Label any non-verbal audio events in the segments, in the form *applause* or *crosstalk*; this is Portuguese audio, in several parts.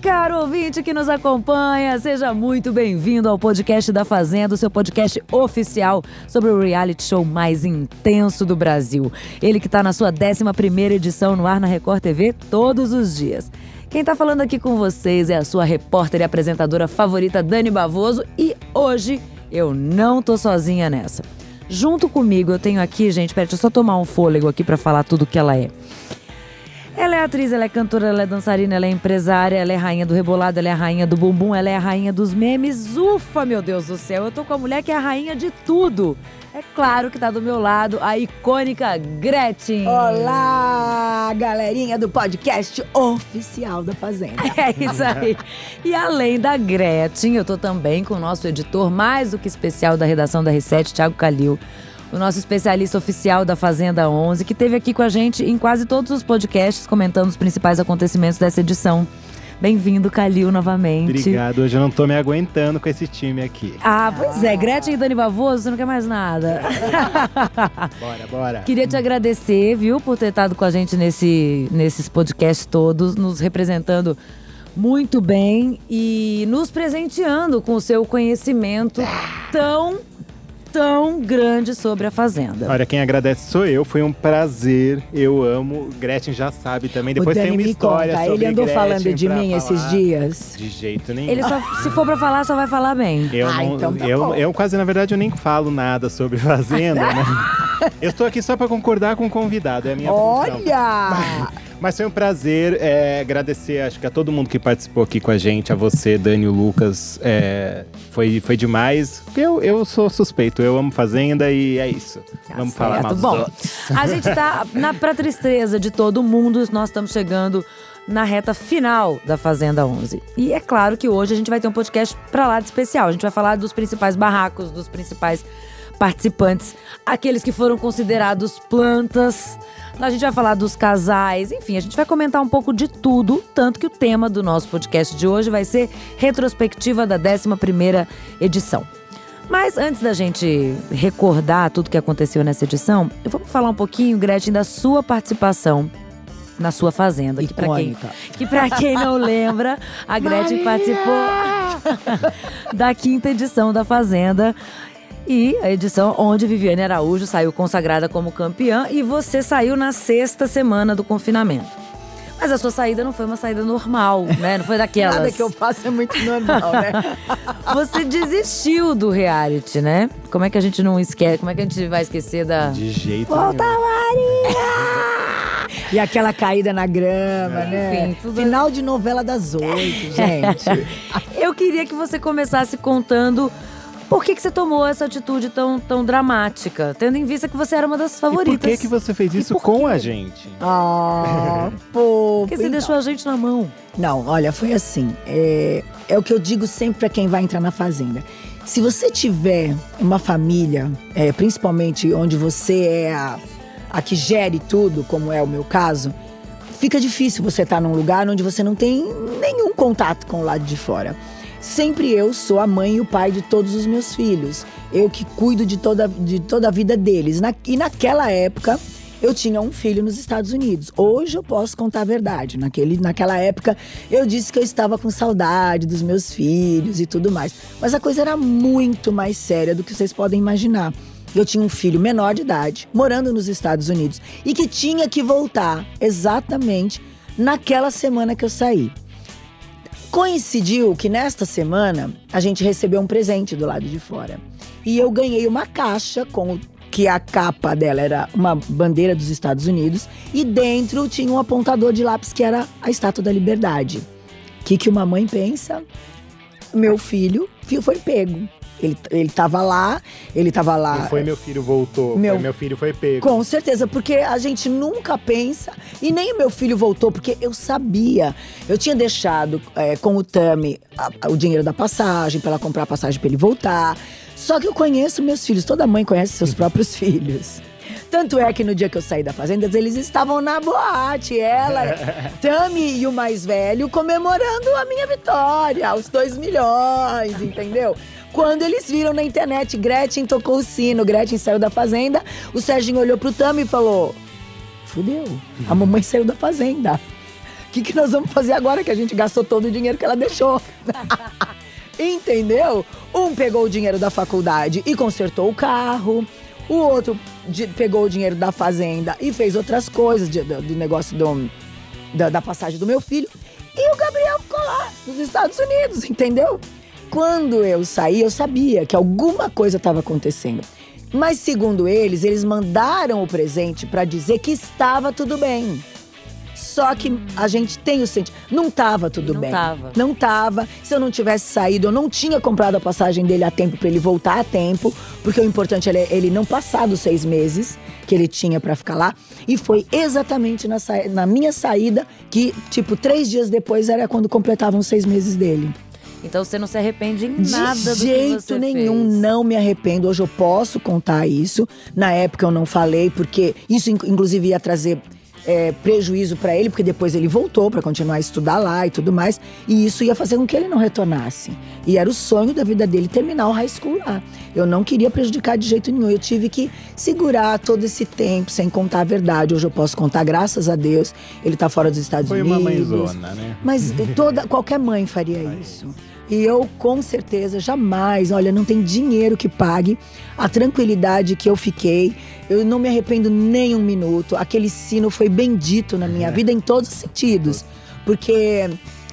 Caro ouvinte que nos acompanha, seja muito bem-vindo ao podcast da Fazenda, o seu podcast oficial sobre o reality show mais intenso do Brasil. Ele que está na sua 11ª edição no ar na Record TV todos os dias. Quem está falando aqui com vocês é a sua repórter e apresentadora favorita, Dani Bavoso, e hoje eu não tô sozinha nessa. Junto comigo eu tenho aqui, gente, peraí, deixa eu só tomar um fôlego aqui para falar tudo que ela é. Ela é atriz, ela é cantora, ela é dançarina, ela é empresária, ela é rainha do rebolado, ela é a rainha do bumbum, ela é a rainha dos memes. Ufa, meu Deus do céu, eu tô com a mulher que é a rainha de tudo. É claro que tá do meu lado a icônica Gretchen. Olá, galerinha do podcast oficial da Fazenda. *laughs* É isso aí. E além da Gretchen, eu tô também com o nosso editor mais do que especial da redação da R7, Thiago Calil o nosso especialista oficial da Fazenda 11, que esteve aqui com a gente em quase todos os podcasts comentando os principais acontecimentos dessa edição. Bem-vindo, Calil, novamente. Obrigado. Hoje eu não tô me aguentando com esse time aqui. Ah, pois é. Gretchen e Dani Bavoso, você não quer mais nada. *laughs* bora, bora. Queria te agradecer, viu, por ter estado com a gente nesse, nesses podcasts todos, nos representando muito bem e nos presenteando com o seu conhecimento tão tão grande sobre a Fazenda. Olha, quem agradece sou eu, foi um prazer, eu amo. Gretchen já sabe também. Depois tem uma história conta, sobre Ele andou Gretchen falando de mim falar. esses dias? De jeito nenhum. Ele só, se for pra falar, só vai falar bem. *laughs* Eu, Ah, não, então tá eu, bom. eu quase, na verdade, eu nem falo nada sobre *laughs* Fazenda, né? *laughs* Eu estou aqui só para concordar com o convidado, é a minha função. Olha! Mas foi um prazer é, agradecer, acho que a todo mundo que participou aqui com a gente, a você, Dani, o Lucas. é, foi, foi demais. Eu, eu sou suspeito, eu amo Fazenda e é isso. Vamos falar mal dos Bom, outros. a gente tá, *laughs* na, pra tristeza de todo mundo, nós estamos chegando na reta final da Fazenda 11. E é claro que hoje a gente vai ter um podcast pra lá de especial. A gente vai falar dos principais barracos, dos principais participantes, aqueles que foram considerados plantas. A gente vai falar dos casais, enfim, a gente vai comentar um pouco de tudo, tanto que o tema do nosso podcast de hoje vai ser retrospectiva da 11ª edição. Mas antes da gente recordar tudo que aconteceu nessa edição, eu vou falar um pouquinho, Gretchen, da sua participação na sua fazenda. Que para quem, que pra quem não lembra, a Gretchen participou *laughs* da quinta edição da Fazenda. E a edição onde Viviane Araújo saiu consagrada como campeã e você saiu na sexta semana do confinamento. Mas a sua saída não foi uma saída normal, *laughs* né? Não foi daquelas. Nada que eu faço é muito normal, né? *laughs* Você desistiu do reality, né? Como é que a gente não esquece? Como é que a gente vai esquecer da. De jeito Volta, nenhum. Maria! E aquela caída na grama, né? Enfim, tudo- Final de novela das oito, *laughs* gente. Eu queria que você começasse contando por que, que você tomou essa atitude tão, tão dramática, tendo em vista que você era uma das E favoritas. por que, que você fez isso por com a gente? Ah, *laughs* pô. Porque você então. deixou a gente na mão. Não, olha, foi assim. É, é o que eu digo sempre pra quem vai entrar na fazenda. Se você tiver uma família, é, principalmente onde você é a, a que gere tudo, como é o meu caso, fica difícil você estar num lugar onde você não tem nenhum contato com o lado de fora. Sempre eu sou a mãe e o pai de todos os meus filhos. Eu que cuido de toda, de toda a vida deles. Na- e naquela época, eu tinha um filho nos Estados Unidos. Hoje eu posso contar a verdade. Naquele, naquela época, eu disse que eu estava com saudade dos meus filhos e tudo mais. Mas a coisa era muito mais séria do que vocês podem imaginar. Eu tinha um filho menor de idade, morando nos Estados Unidos, e que tinha que voltar exatamente naquela semana que eu saí. Coincidiu que nesta semana a gente recebeu um presente do lado de fora. E eu ganhei uma caixa com o que a capa dela era uma bandeira dos Estados Unidos e dentro tinha um apontador de lápis que era a Estátua da Liberdade. O que, que uma mãe pensa? Meu filho fi- foi pego. Ele, ele tava lá, ele tava lá. Não foi meu filho voltou, Meu- foi meu filho foi pego. Com certeza, porque a gente nunca pensa, e nem o meu filho voltou, porque eu sabia. Eu tinha deixado é, com o Tami a- a- o dinheiro da passagem, para ela comprar a passagem para ele voltar. Só que eu conheço meus filhos, toda mãe conhece seus *laughs* próprios filhos. Tanto é que no dia que eu saí da fazenda, eles estavam na boate. Ela, *laughs* Tami e o mais velho comemorando a minha vitória, os dois milhões, entendeu? Quando eles viram na internet, Gretchen tocou o sino, Gretchen saiu da fazenda, o Serginho olhou pro Tami e falou: Fudeu, a mamãe saiu da fazenda. O que, que nós vamos fazer agora que a gente gastou todo o dinheiro que ela deixou? *laughs* Entendeu? Um pegou o dinheiro da faculdade e consertou o carro. O outro de, pegou o dinheiro da fazenda e fez outras coisas, de, do, do, negócio do, da, da passagem do meu filho. E o Gabriel ficou lá, nos Estados Unidos, entendeu? Quando eu saí, eu sabia que alguma coisa estava acontecendo. Mas segundo eles, eles mandaram o presente para dizer que estava tudo bem. Só que a gente tem o sentimento. Não tava tudo não bem. Tava. Não tava. Se eu não tivesse saído, eu não tinha comprado a passagem dele a tempo para ele voltar a tempo. Porque o importante é ele não passar dos seis meses que ele tinha para ficar lá. E foi exatamente na, na minha saída que, tipo, três dias depois era quando completavam os seis meses dele. Então você não se arrepende em nada De do jeito nenhum, fez. não me arrependo. Hoje eu posso contar isso. Na época eu não falei, porque isso inclusive ia trazer é, prejuízo para ele, porque depois ele voltou para continuar a estudar lá e tudo mais. E isso ia fazer com que ele não retornasse. E era o sonho da vida dele terminar o high school lá. Eu não queria prejudicar de jeito nenhum. Eu tive que segurar todo esse tempo sem contar a verdade. Hoje eu posso contar, graças a Deus. Ele tá fora dos Estados Foi Unidos. uma mãezona, né? Mas toda, qualquer mãe faria isso. E eu, com certeza, jamais, olha, não tem dinheiro que pague a tranquilidade que eu fiquei. Eu não me arrependo nem um minuto. Aquele sino foi bendito na minha vida em todos os sentidos. Porque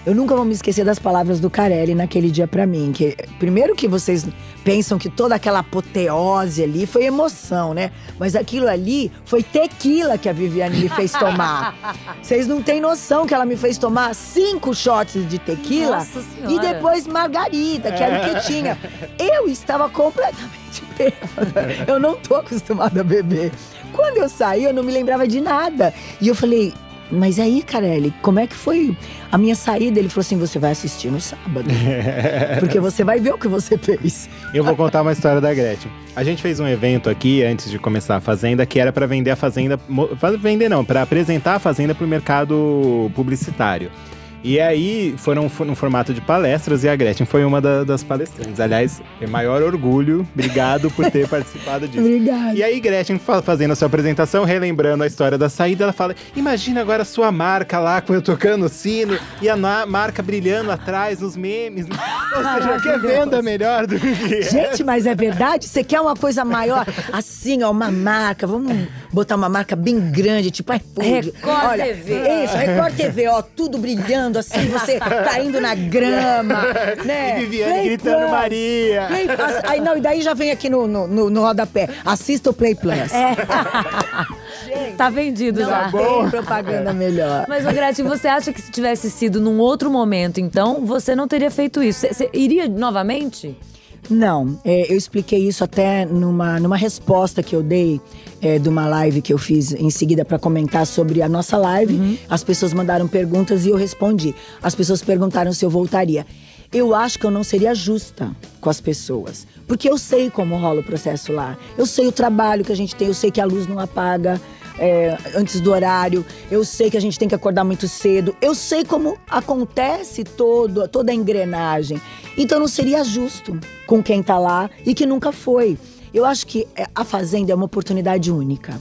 eu nunca vou me esquecer das palavras do Carelli naquele dia para mim. Que, primeiro que vocês pensam que toda aquela apoteose ali foi emoção, né? Mas aquilo ali foi tequila que a Viviane me fez tomar. *laughs* Vocês não têm noção que ela me fez tomar cinco shots de tequila e depois margarida, que era o que tinha. Eu estava completamente *laughs* bêbada. Eu não tô acostumada a beber. Quando eu saí, eu não me lembrava de nada. E eu falei, mas aí, Carelli, como é que foi a minha saída? Ele falou assim: você vai assistir no sábado. *laughs* Porque você vai ver o que você fez. Eu vou contar uma história da Gretchen. A gente fez um evento aqui antes de começar a fazenda que era para vender a fazenda, vender não, para apresentar a fazenda para o mercado publicitário. E aí foram no formato de palestras e a Gretchen foi uma da- das palestrantes. Aliás, é maior orgulho. Obrigado por ter *laughs* participado disso. Obrigada. E aí, Gretchen, fa- fazendo a sua apresentação, relembrando a história da saída, ela fala: Imagina agora a sua marca lá, com eu tocando o sino e a marca brilhando atrás nos memes. *laughs* Ou seja, que venda melhor do que. Gente, mas é verdade? Você quer uma coisa maior? Assim, ó, uma marca. Vamos botar uma marca bem grande, tipo iFood. Record Olha, TV. Isso, Record TV, ó, tudo brilhando assim, você *laughs* caindo na grama, *laughs* né? E Viviane Play gritando Plus. Maria. Play Plus. Aí, não, e daí já vem aqui no, no, no, no rodapé. Assista o Play Plus. *laughs* Tá vendido Não já. tem propaganda melhor. Mas, ô Gretchen, você acha que se tivesse sido num outro momento, então, você não teria feito isso? Você iria novamente? Não, é, eu expliquei isso até numa, numa resposta que eu dei é, de uma live que eu fiz em seguida para comentar sobre a nossa live. As pessoas mandaram perguntas e eu respondi. As pessoas perguntaram se eu voltaria. Eu acho que eu não seria justa com as pessoas. Porque eu sei como rola o processo lá. Eu sei o trabalho que a gente tem, eu sei que a luz não apaga é, antes do horário. Eu sei que a gente tem que acordar muito cedo. Eu sei como acontece todo, toda a engrenagem. Então não seria justo com quem tá lá e que nunca foi. Eu acho que é, a Fazenda é uma oportunidade única.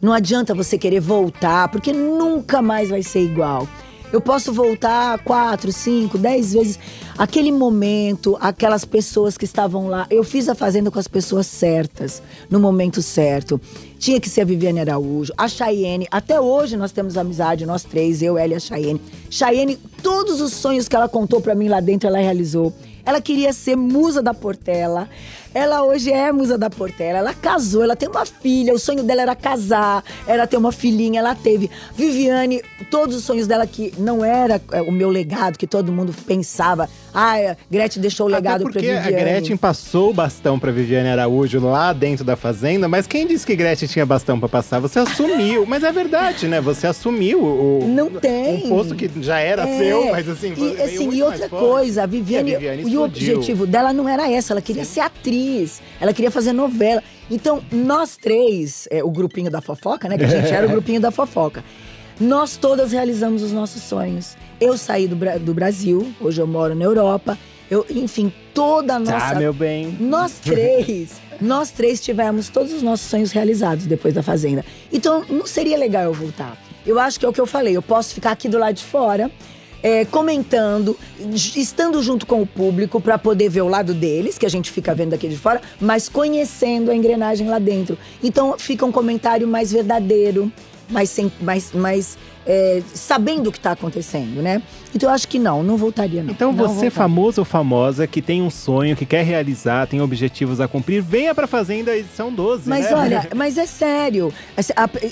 Não adianta você querer voltar, porque nunca mais vai ser igual. Eu posso voltar quatro, cinco, dez vezes. Aquele momento, aquelas pessoas que estavam lá. Eu fiz a fazenda com as pessoas certas, no momento certo. Tinha que ser a Viviane Araújo, a Chayenne. Até hoje nós temos amizade, nós três, eu, ela e a Chayenne. Chayenne, todos os sonhos que ela contou pra mim lá dentro, ela realizou. Ela queria ser musa da Portela. Ela hoje é musa da Portela. Ela casou, ela tem uma filha. O sonho dela era casar, era ter uma filhinha. Ela teve. Viviane, todos os sonhos dela que não era é, o meu legado, que todo mundo pensava. Ah, a Gretchen deixou o legado porque Viviane. a Gretchen passou o bastão pra Viviane Araújo lá dentro da fazenda, mas quem disse que Gretchen tinha bastão pra passar? Você assumiu, mas é verdade, né? Você assumiu o, Não tem. um posto que já era É. seu, mas assim, e, assim, e outra coisa, a Viviane, E a Viviane e o objetivo dela não era essa, ela queria ser atriz, ela queria fazer novela. Então, nós três, é, o grupinho da fofoca, né? Que a gente era o *laughs* grupinho da fofoca. Nós todas realizamos os nossos sonhos. Eu saí do, Bra- do Brasil, hoje eu moro na Europa. Eu, enfim, toda a nossa. Tá, meu bem. Nós três, nós três tivemos todos os nossos sonhos realizados depois da Fazenda. Então, não seria legal eu voltar. Eu acho que é o que eu falei. Eu posso ficar aqui do lado de fora. É, comentando, estando junto com o público para poder ver o lado deles, que a gente fica vendo daqui de fora, mas conhecendo a engrenagem lá dentro. Então fica um comentário mais verdadeiro, mais, sem, mais, mais é, sabendo o que está acontecendo, né? Então eu acho que não, não voltaria não. Então Não você, voltaria. famoso ou famosa, que tem um sonho, que quer realizar, tem objetivos a cumprir, venha pra Fazenda edição 12, Mas né? olha, mas é sério.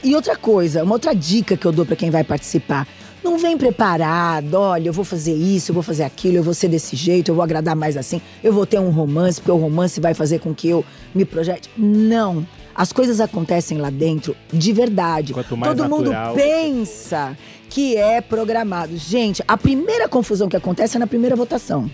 E outra coisa, uma outra dica que eu dou pra quem vai participar. Não vem preparado, olha, eu vou fazer isso, eu vou fazer aquilo, eu vou ser desse jeito, eu vou agradar mais assim, eu vou ter um romance, porque o romance vai fazer com que eu me projete. Não. As coisas acontecem lá dentro de verdade. Quanto mais Todo natural. mundo pensa que é programado. Gente, a primeira confusão que acontece é na primeira votação.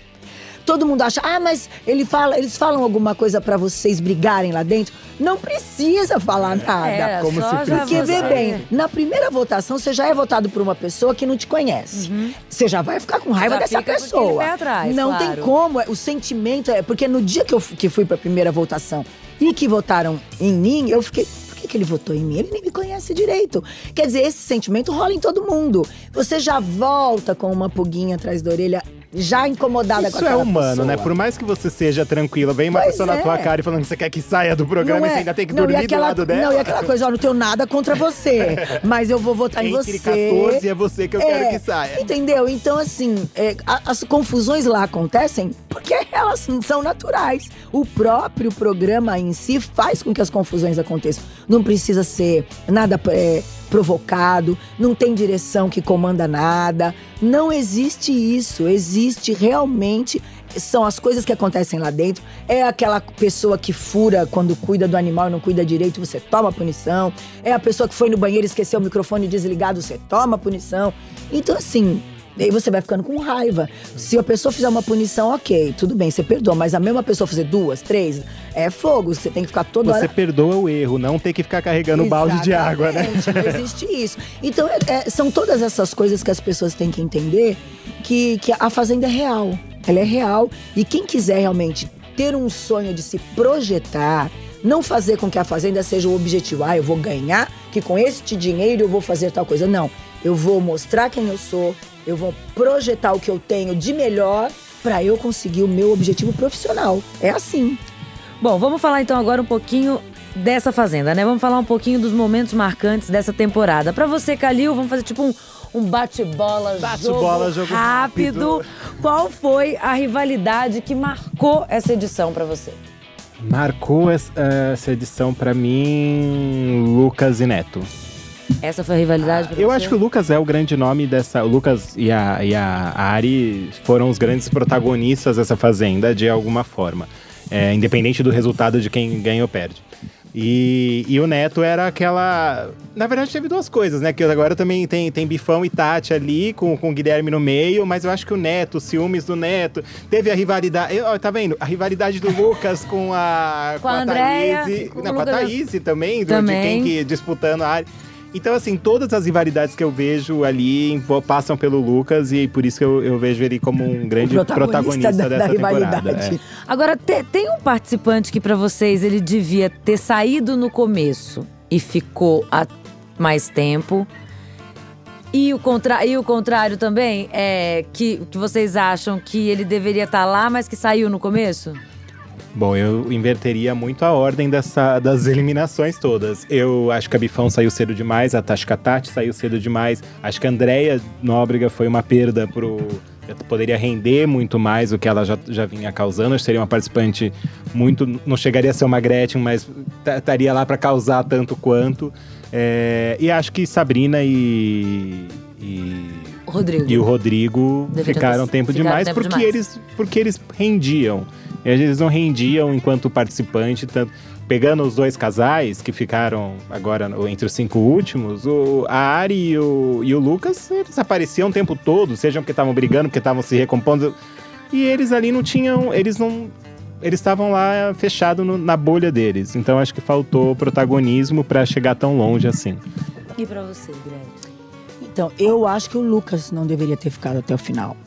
Todo mundo acha, ah, mas ele fala, eles falam alguma coisa pra vocês brigarem lá dentro. Não precisa falar nada. É, como se. Porque vê bem, na primeira votação você já é votado por uma pessoa que não te conhece. Você já vai ficar com raiva Já dessa pessoa. atrás, não claro. tem como, é- o sentimento é porque no dia que eu que fui pra primeira votação e que votaram em mim, eu fiquei por que, que ele votou em mim? Ele nem me conhece direito. Quer dizer, esse sentimento rola em todo mundo. Você já volta com uma pulguinha atrás da orelha, já incomodada com Isso é aquela humano, pessoa. né? Por mais que você seja tranquila, vem uma Pois pessoa na é. tua cara e falando que você quer que saia do programa e é. você ainda tem que Não, dormir aquela- do lado dela. Não, e aquela coisa, ó, não tenho nada contra você, *laughs* mas eu vou votar em Entre você. 14 é você que eu quero que saia. Entendeu? Então, assim, é, as confusões lá acontecem porque *laughs* elas são naturais. O próprio programa em si faz com que as confusões aconteçam. Não precisa ser nada é, provocado, não tem direção que comanda nada. Não existe isso. Existe realmente. São as coisas que acontecem lá dentro. É aquela pessoa que fura quando cuida do animal e não cuida direito, você toma punição. É a pessoa que foi no banheiro e esqueceu o microfone desligado, você toma punição. Então, assim, Daí você vai ficando com raiva. Se a pessoa fizer uma punição, ok, tudo bem, você perdoa. Mas a mesma pessoa fazer duas, três, é fogo. Você tem que ficar toda Você hora. perdoa o erro, não ter que ficar carregando balde de água, né? Exatamente, Não existe isso. Então, é- é- são todas essas coisas que as pessoas têm que entender que, que a Fazenda é real. Ela é real. E quem quiser realmente ter um sonho de se projetar, não fazer com que a Fazenda seja o objetivo. Ah, eu vou ganhar, que com este dinheiro eu vou fazer tal coisa. Não. Eu vou mostrar quem eu sou, eu vou projetar o que eu tenho de melhor para eu conseguir o meu objetivo profissional. É assim. Bom, vamos falar então agora um pouquinho dessa fazenda, né? Vamos falar um pouquinho dos momentos marcantes dessa temporada. Pra você, Calil, vamos fazer tipo um, um bate-bola, Bate-bola, jogo, jogo rápido. rápido. Qual foi a rivalidade que marcou essa edição pra você? Marcou es- essa edição pra mim, Lucas e Neto. Essa foi a rivalidade pra Eu você? acho que o Lucas é o grande nome dessa. O Lucas e a, e a Ari foram os grandes protagonistas dessa fazenda, de alguma forma. É, independente do resultado de quem ganha ou perde. E, e o Neto era aquela. Na verdade, teve duas coisas, né? Que agora também tem, tem Bifão e Tati ali, com, com o Guilherme no meio, mas eu acho que o Neto, os ciúmes do Neto, teve a rivalidade. eu- ó, tá vendo? A rivalidade do Lucas com a. Com a Andrea, Thaís. com Não, com a Thaís também, do- Também. de quem que disputando a área. Então, assim, todas as rivalidades que eu vejo ali passam pelo Lucas e por isso que eu, eu vejo ele como um grande o protagonista, da, dessa da temporada. rivalidade. é. Agora, te- tem um participante que pra vocês ele devia ter saído no começo e ficou há mais tempo. E o, contra e o contrário também, é que, que vocês acham que ele deveria estar lá, mas que saiu no começo? Bom, eu inverteria muito a ordem dessa, das eliminações todas. Eu acho que a Bifão saiu cedo demais, a Tati Tati saiu cedo demais. Acho que a Andrea Nóbrega foi uma perda pro. Poderia render muito mais o que ela já, já vinha causando. Que seria uma participante muito. Não chegaria a ser uma Gretchen, mas ta- estaria lá para causar tanto quanto. É, e acho que Sabrina e. e Rodrigo. e o Rodrigo Deveria ficaram tempo ficaram demais tempo porque demais. eles porque eles rendiam. Eles não rendiam enquanto participante, tanto pegando os dois casais que ficaram agora entre os cinco últimos, o, a Ari e o, e o Lucas, eles apareciam o tempo todo, sejam porque estavam brigando, porque estavam se recompondo. E eles ali não tinham, eles não eles estavam lá fechados na bolha deles. Então acho que faltou protagonismo pra chegar tão longe assim. E pra você, Greg? Então, eu acho que o Lucas não deveria ter ficado até o final.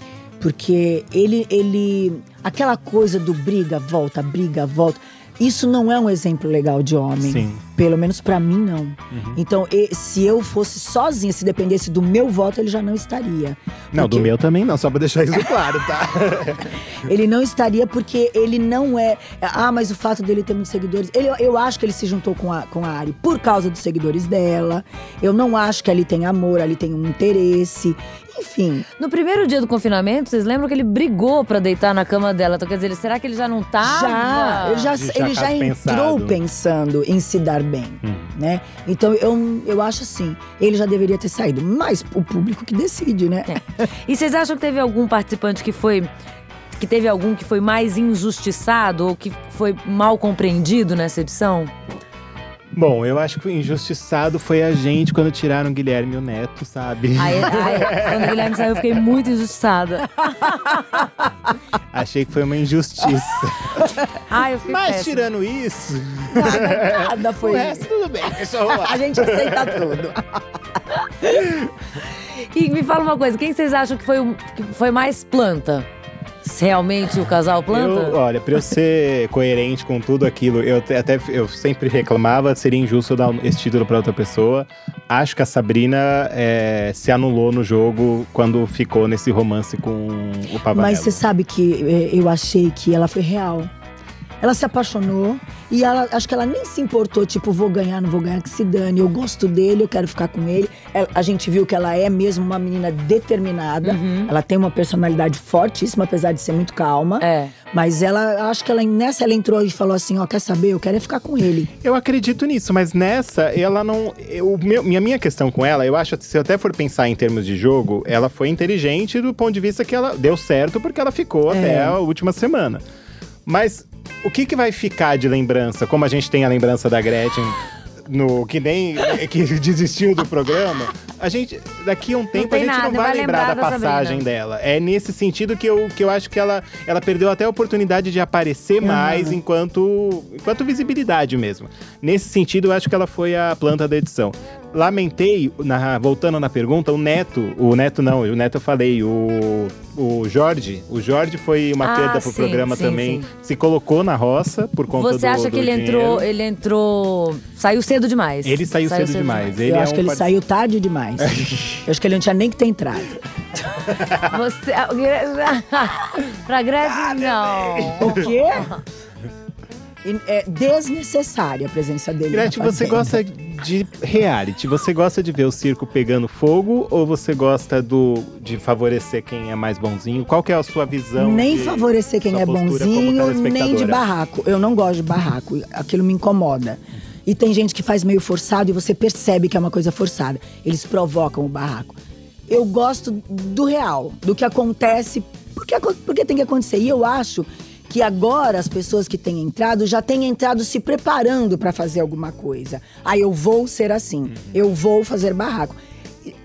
Porque ele, ele. Aquela coisa do briga, volta, briga, volta. Isso não é um exemplo legal de homem. Sim. Pelo menos pra mim, não. Uhum. Então, e- se eu fosse sozinha, se dependesse do meu voto, ele já não estaria. Não, do meu também não, só pra deixar isso claro, tá? *laughs* Ele não estaria porque ele não é. Ah, mas o fato dele ter muitos seguidores. Ele, eu acho que ele se juntou com a, com a Ari por causa dos seguidores dela. Eu não acho que ali tem amor, ali tem um interesse. Enfim, No primeiro dia do confinamento, vocês lembram que ele brigou pra deitar na cama dela? Então, quer dizer, será que ele já não tava? já, ele já, Já ele já tá entrou pensado. pensando em se dar bem, Hum. né? Então eu, eu acho assim, ele já deveria ter saído, mas o público que decide, né? E vocês acham que teve algum participante que foi. Que teve algum que foi mais injustiçado ou que foi mal compreendido nessa edição? Bom, eu acho que o injustiçado foi a gente quando tiraram o Guilherme e o Neto, sabe? Aí, aí, quando o Guilherme saiu, eu fiquei muito injustiçada. Achei que foi uma injustiça. Ai, eu fiquei Mas péssima. tirando isso, Nada, nada *laughs* o foi resto tudo bem, pessoal. A gente aceita tudo. *laughs* E me fala uma coisa, quem vocês acham que foi, o- que foi mais planta? Realmente o casal planta? Eu, olha, pra eu ser *laughs* coerente com tudo aquilo, eu até eu sempre reclamava, seria injusto eu dar esse título pra outra pessoa. Acho que a Sabrina é, se anulou no jogo quando ficou nesse romance com o Pavanello. Mas você sabe que eh, eu achei que ela foi real. Ela se apaixonou e ela, acho que ela nem se importou, tipo, vou ganhar, não vou ganhar, que se dane. Eu gosto dele, eu quero ficar com ele. Ela- a gente viu que ela é mesmo uma menina determinada. Uhum. Ela tem uma personalidade fortíssima, apesar de ser muito calma. É. Mas ela, acho que ela nessa ela entrou e falou assim, ó, quer saber? Eu quero é ficar com ele. Eu acredito nisso, mas nessa, ela não. Eu, meu, minha, minha questão com ela, eu acho que se eu até for pensar em termos de jogo, ela foi inteligente do ponto de vista que ela deu certo porque ela ficou É. até a última semana. Mas o que, que vai ficar de lembrança? Como a gente tem a lembrança da Gretchen. No, que nem que *laughs* desistiu do programa, a gente daqui a um tempo a gente nada, não vai, vai lembrar, lembrar da passagem Sabrina. dela. É nesse sentido que eu, que eu acho que ela, ela perdeu até a oportunidade de aparecer mais enquanto, enquanto visibilidade mesmo. Nesse sentido, eu acho que ela foi a planta da edição. Lamentei, na- voltando na pergunta, o Neto, o Neto não, o Neto eu falei, o, o Jorge, o Jorge foi uma Ah, perda pro sim, programa sim, também, sim. se colocou na roça por conta Você do acha que do ele dinheiro. entrou, ele entrou. Saiu cedo demais. Ele saiu, cedo, demais. Ele eu é acho um que ele part- saiu tarde demais. *laughs* eu acho que ele não tinha nem que ter entrado. *laughs* Você. *laughs* pra Gretchen, não. O quê? É desnecessária a presença dele. Gretchen, você gosta de reality? Você gosta de ver o circo pegando fogo ou você gosta do, de favorecer quem é mais bonzinho? Qual que é a sua visão? Nem de- favorecer quem é bonzinho, nem de barraco. Eu não gosto de barraco. Aquilo me incomoda. E tem gente que faz meio forçado e você percebe que é uma coisa forçada. Eles provocam o barraco. Eu gosto do real, do que acontece, porque, porque tem que acontecer. E eu acho que agora as pessoas que têm entrado já têm entrado se preparando para fazer alguma coisa. Ah, eu vou ser assim, eu vou fazer barraco.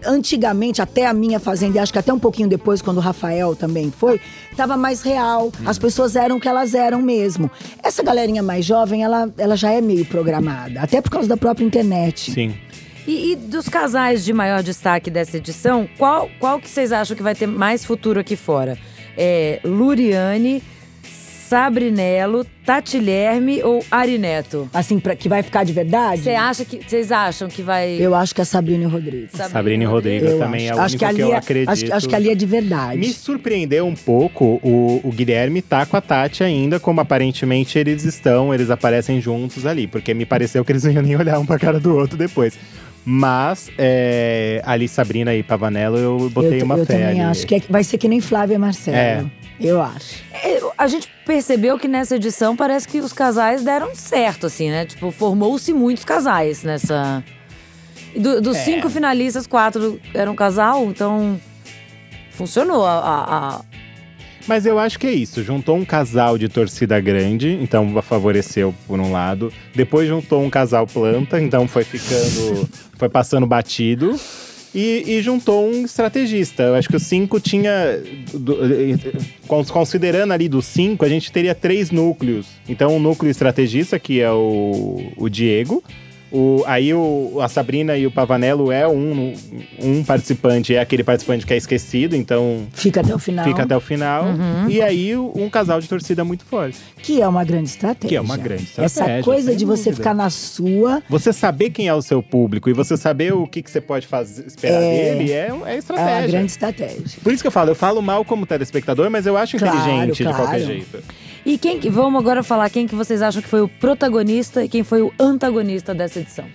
Antigamente, até a minha fazenda, e acho que até um pouquinho depois, quando o Rafael também foi, tava mais real. As pessoas eram o que elas eram mesmo. Essa galerinha mais jovem, ela, ela já é meio programada, até por causa da própria internet. Sim. E, e dos casais de maior destaque dessa edição, qual, qual que vocês acham que vai ter mais futuro aqui fora? É Luriane, Sabrinello, Tatilherme ou Arineto? Assim, pra, que vai ficar de verdade? Você acha que vocês acham que vai Eu acho que é Sabrina Rodrigues. Sabrina e Rodrigo Eu também acho. é o acho único que, ali que eu é, acredito. Acho, acho que ali é de verdade. Me surpreendeu um pouco o, o Guilherme tá com a Tati ainda, como aparentemente eles estão, eles aparecem juntos ali, porque me pareceu que eles não iam nem olhar um pra cara do outro depois. Mas é, ali Sabrina e Pavanello eu botei eu, uma eu fé também ali. acho que é- vai ser que nem Flávia e Marcelo. É. Eu acho. É, A gente percebeu que nessa edição parece que os casais deram certo, assim, né? Tipo, formou-se muitos casais nessa. Do- dos cinco finalistas, quatro eram casal, então. Funcionou a. a- a- Mas eu acho que é isso. Juntou um casal de torcida grande, então favoreceu por um lado. Depois juntou um casal planta, então foi ficando. foi passando batido. E, e juntou um estrategista. Eu acho que o cinco tinha. do- cons- considerando ali dos cinco, a gente teria três núcleos. Então, um núcleo estrategista, que é o, o Diego. O, aí o, a Sabrina e o Pavanello é um, um participante, é aquele participante que é esquecido, então Fica até o final. fica até o final. Uhum. E aí um casal de torcida muito forte. Que é uma grande estratégia. Que é uma grande Essa estratégia, coisa sem de você dúvida. ficar na sua. Você saber quem é o seu público e você saber o que, que você pode fazer, esperar É. dele é, é É uma estratégia. grande estratégia. Por isso que eu falo, eu falo mal como telespectador, mas eu acho Claro, inteligente de claro. qualquer jeito. E quem que, vamos agora falar quem que vocês acham que foi o protagonista e quem foi o antagonista dessa edição.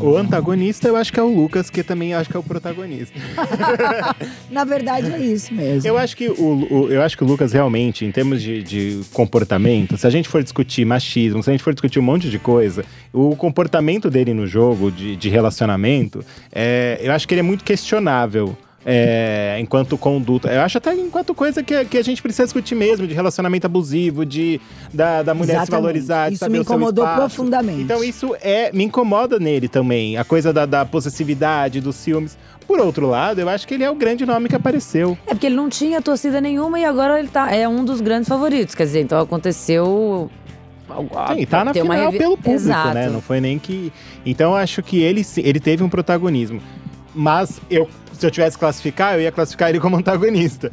O antagonista eu acho que é o Lucas, que também acho que é o protagonista. *laughs* Na verdade, é isso mesmo. Eu acho que o, o- eu acho que o Lucas realmente, em termos de, de comportamento, se a gente for discutir machismo, se a gente for discutir um monte de coisa, o comportamento dele no jogo, de, de relacionamento, é, eu acho que ele é muito questionável. É, enquanto conduta. Eu acho até enquanto coisa que, que a gente precisa discutir mesmo, de relacionamento abusivo, de da, da mulher se Exatamente. valorizar, de Isso me incomodou profundamente. Então isso é me incomoda nele também, a coisa da, da possessividade, dos ciúmes. Por outro lado, eu acho que ele é o grande nome que apareceu. É porque ele não tinha torcida nenhuma e agora ele tá, é um dos grandes favoritos. Quer dizer, então aconteceu. Sim, tá na final revi- pelo público, Exato. né? Não foi nem que. Então eu acho que ele, ele teve um protagonismo. Mas eu, se eu tivesse que classificar, eu ia classificar ele como antagonista.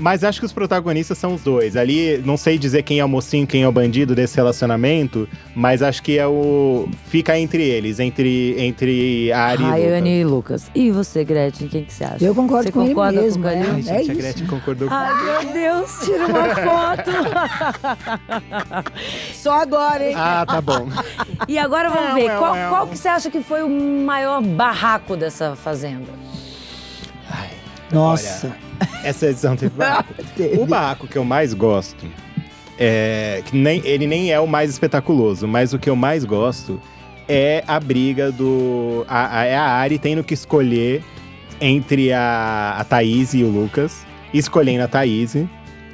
Mas acho que os protagonistas são os dois. Ali, não sei dizer quem é o mocinho, quem é o bandido desse relacionamento, mas acho que é o. Fica entre eles, entre, entre a Ari e Rayane e Lucas. E você, Gretchen, quem que você acha? Eu concordo você com ele concorda mesmo, com o é. Calil? Ai, gente, É a isso. Gretchen concordou com Ai, meu Deus, tira uma foto. *laughs* Só agora, hein? Ah, tá bom. e agora vamos ver, qual, qual que você acha que foi o maior barraco dessa fazenda? Nossa. Essa edição teve *laughs* barraco. Teve. O barraco que eu mais gosto é que nem, ele nem é o mais espetaculoso, mas o que eu mais gosto é a briga do. A, a, é a Ari tendo que escolher entre a, a Thaís e o Lucas, escolhendo a Thaís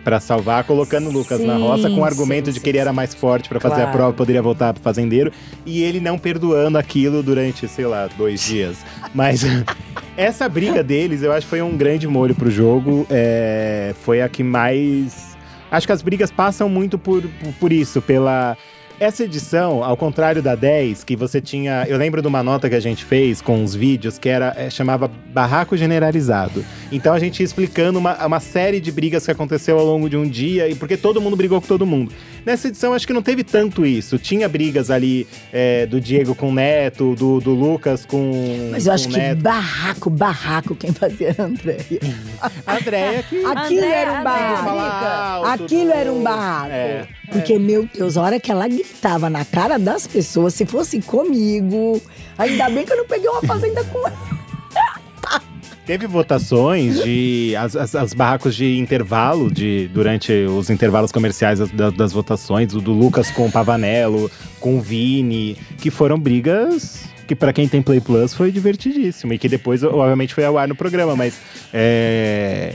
pra salvar, colocando o Lucas na Sim, roça com o argumento sim, de sim, que ele era mais forte pra fazer Claro. a prova, poderia voltar pro fazendeiro, e ele não perdoando aquilo durante, sei lá, dois dias. Mas *laughs* essa briga deles, eu acho que foi um grande molho pro jogo. é, foi a que mais. Acho que as brigas passam muito por, por, por isso, pela. Essa edição, ao contrário da 10, que você tinha. Eu lembro de uma nota que a gente fez com os vídeos que era é, chamava Barraco Generalizado. Então a gente ia explicando uma, uma série de brigas que aconteceu ao longo de um dia e porque todo mundo brigou com todo mundo. Nessa edição, acho que não teve tanto isso. Tinha brigas ali é, do Diego com o Neto, do, do Lucas com. Mas eu acho com que Neto. barraco, barraco, quem fazia era a Andréia. A Andréia que. Aquilo Andréia, era um Andréia, barraco. Aquilo era um barraco. É. Porque, meu Deus, a hora que ela gritava na cara das pessoas, se fosse comigo, ainda bem que eu não peguei uma fazenda com ela. Teve votações de. As, as, as barracos de intervalo, de, durante os intervalos comerciais das, das- votações, o do Lucas com o Pavanello, com o Vini, que foram brigas que pra quem tem Play Plus foi divertidíssimo. E que depois, obviamente, foi ao ar no programa, mas. é,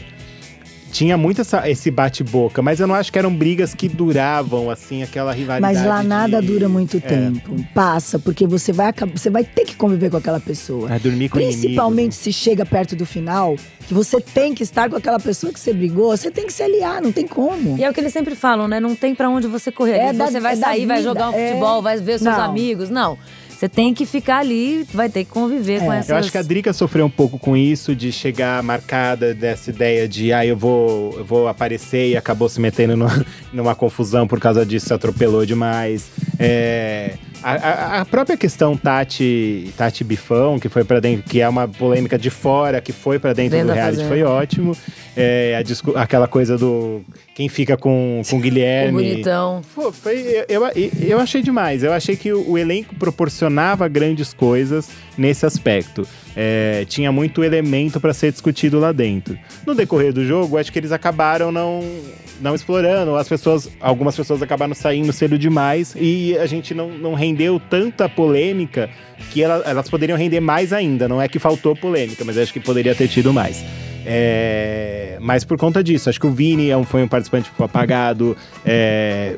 Tinha muito essa- esse bate-boca, mas eu não acho que eram brigas que duravam, assim, aquela rivalidade. Mas lá nada de- dura muito É. tempo. Passa, porque você vai, você vai ter que conviver com aquela pessoa. É, dormir com Principalmente se chega perto do final, que você tem que estar com aquela pessoa que você brigou, você tem que se aliar, não tem como. E é o que eles sempre falam, né? Não tem pra onde você correr. É da- você vai é sair, vai jogar um é. futebol, vai ver seus Não. amigos. Não. Você tem que ficar ali, vai ter que conviver com essas. Eu acho que a Drica sofreu um pouco com isso, de chegar marcada dessa ideia de ah, eu vou, eu vou aparecer e acabou se metendo no- *laughs* numa confusão por causa disso, se atropelou demais. É, a, a- própria questão Tati, Tati Bifão, que foi para dentro, que é uma polêmica de fora, que foi pra dentro Dentro do reality, foi ótimo. É, aquela coisa do quem fica com, com o *laughs* o Guilherme. bonitão. Pô, foi, eu, eu, eu achei demais. Eu achei que o, o elenco proporcionava grandes coisas nesse aspecto. É, tinha muito elemento para ser discutido lá dentro. No decorrer do jogo, acho que eles acabaram não, não explorando. As pessoas, algumas pessoas acabaram saindo cedo demais e a gente não, não rendeu tanta polêmica que ela- elas poderiam render mais ainda. Não é que faltou polêmica, mas acho que poderia ter tido mais. É, mas por conta disso, acho que o Vini é um- foi um participante apagado. é,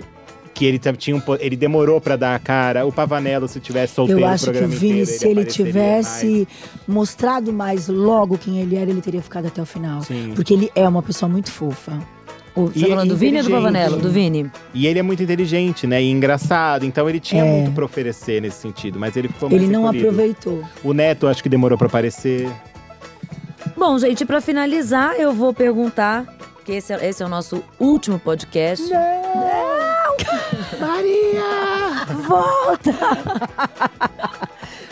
que ele tinha um ele demorou pra dar a cara. O Pavanello, se tivesse solteiro Eu o acho que o Vini, inteiro, se ele apareceria tivesse mais. mostrado mais logo quem ele era, ele teria ficado até o final. Sim. Porque ele é uma pessoa muito fofa. O, você E- tá falando do Vini ou do. Pavanello? Do Vini. E ele é muito inteligente, né? E engraçado. Então ele tinha É. muito pra oferecer nesse sentido, mas ele ficou mais Ele não recolhido. aproveitou. O Neto acho que demorou pra aparecer. Bom, gente, pra finalizar, eu vou perguntar, que esse é, esse é o nosso último podcast. Maria! Volta!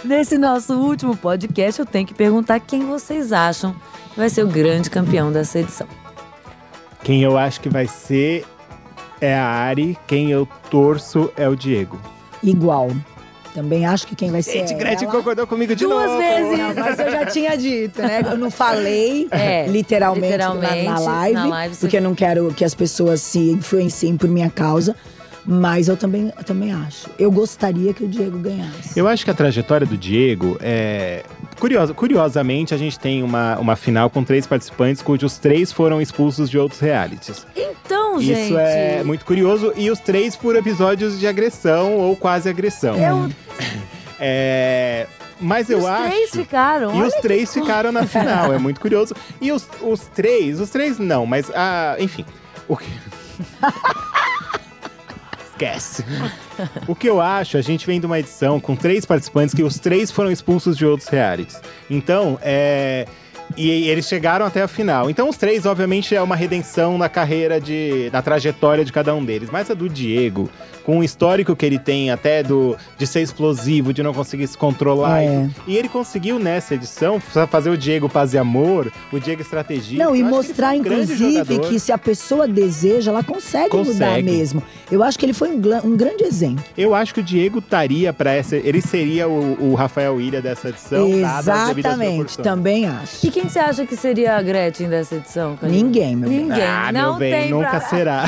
Nesse nosso último podcast, eu tenho que perguntar quem vocês acham que vai ser o grande campeão dessa edição. Quem eu acho que vai ser é a Ari, quem eu torço é o Diego. Igual. Também acho que quem vai ser Gente, Gretchen ela. concordou comigo de Duas novo. vezes. Não, mas eu já tinha dito, né? Eu não falei *laughs* É, literalmente, na- literalmente, na, live, na live porque eu não quero que as pessoas se influenciem por minha causa. Mas eu também, eu também acho. Eu gostaria que o Diego ganhasse. Eu acho que a trajetória do Diego é. Curiosa, curiosamente, a gente tem uma, uma final com três participantes, cujos três foram expulsos de outros realities. Então, gente. Isso é muito curioso. E os três por episódios de agressão ou quase agressão. Eu, *laughs* É, Mas eu os acho. três ficaram. E os três ficaram na final, é muito curioso. E os, os três, os três não, mas ah, enfim. O que... *laughs* Esquece. O que eu acho, a gente vem de uma edição com três participantes que os três foram expulsos de outros realities. Então, é. E eles chegaram até a final. Então, os três, obviamente, é uma redenção na carreira de. na trajetória de cada um deles. Mas a do Diego, com o histórico que ele tem, até do de ser explosivo, de não conseguir se controlar. É. E ele conseguiu, nessa edição, fa- fazer o Diego paz e amor, o Diego estrategista. Não, e que mostrar, um inclusive, jogador. que se a pessoa deseja, ela consegue, mudar Consegue. mesmo. Eu acho que ele foi um, um grande exemplo. Eu acho que o Diego estaria pra essa. Ele seria o, o Rafael Ilha dessa edição. Exatamente, também acho. E quem você acha que seria a Gretchen dessa edição? Karina? Ninguém, meu bem. Ninguém. Ah, não meu bem, tem nunca pra- será.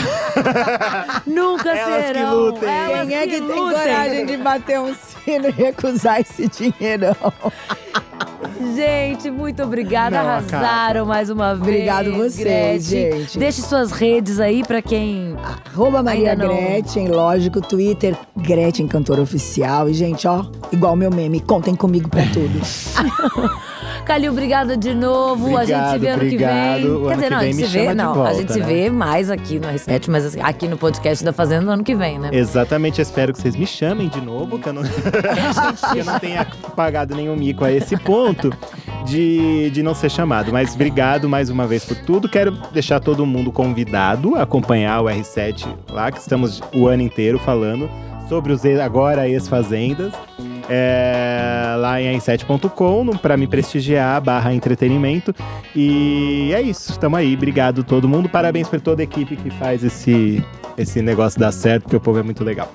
*laughs* Nunca Elas que serão. lutem. Elas Quem é que tem lutem. coragem de bater um sino e recusar esse dinheirão? *laughs* Gente, muito obrigada. Não, Arrasaram mais uma vez. Obrigado vocês, Gretchen. gente. Deixe suas redes aí pra quem. Arroba Maria Ainda não. Gretchen, lógico, Twitter, Gretchen Cantora Oficial. E, gente, ó, igual meu meme, contem comigo pra tudo. *laughs* Calil, obrigada de novo. a gente se vê ano que Obrigado, vem. obrigado. Quer dizer, não, a que gente vem se vê, não. a volta, gente se né? vê mais aqui no R7, mas assim, aqui no podcast da Fazenda no ano que vem, né? Exatamente, eu espero que vocês me chamem de novo, que eu não, *laughs* que eu não tenha pagado nenhum mico a esse ponto de, de não ser chamado. Mas obrigado mais uma vez por tudo. Quero deixar todo mundo convidado a acompanhar o R7 lá, que estamos o ano inteiro falando sobre os agora ex-fazendas. É, lá em r7.com para me prestigiar barra entretenimento e é isso, estamos aí, obrigado todo mundo, parabéns por toda a equipe que faz esse, esse negócio dar certo, porque o povo é muito legal.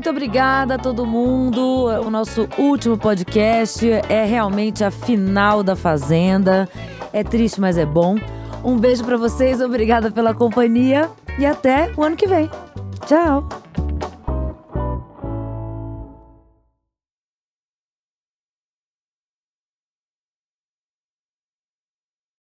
Muito obrigada a todo mundo. O nosso último podcast é realmente a final da Fazenda. É triste, mas é bom. Um beijo pra vocês, obrigada pela companhia e até o ano que vem. Tchau.